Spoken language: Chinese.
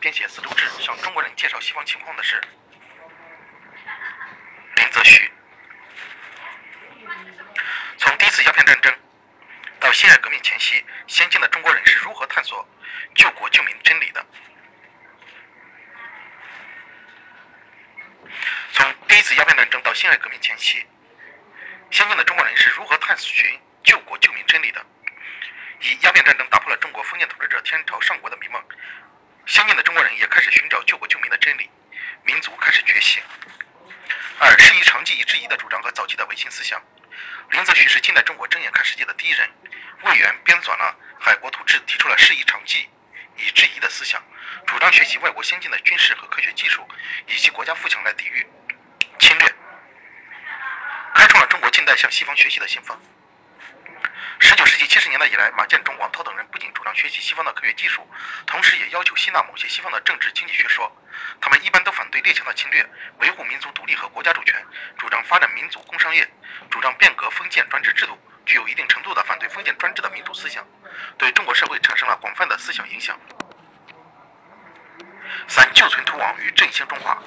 编写丝绸志向中国人介绍西方情况的是林则徐。从第一次鸦片战争到辛亥革命前夕，先进的中国人是如何探索救国救民真理的？从第一次鸦片战争到辛亥革命前夕，先进的中国人是如何探寻救国救民真理的？以鸦片战争打破了中国封建统治者天朝上国的迷梦，先进的中国人也开始寻找救国救民的真理，民族开始觉醒。二，师夷长技以制夷的主张和早期的维新思想。林则徐是近代中国睁眼看世界的第一人。魏源编纂了《海国图志》，提出了师夷长技以制夷的思想，主张学习外国先进的军事和科学技术，以及国家富强来抵御侵略，开创了中国近代向西方学习的先锋。十九世纪七十年代以来，马建忠、王涛等人不仅主张学习西方的科学技术，同时也要求吸纳某些西方的政治经济学说。他们一般都反对列强的侵略，维护民族独立和国家主权，主张发展民族工商业，主张变革封建专制制度，具有一定程度的反对封建专制的民主思想，对中国社会产生了广泛的思想影响。三、救存图王与振兴中华。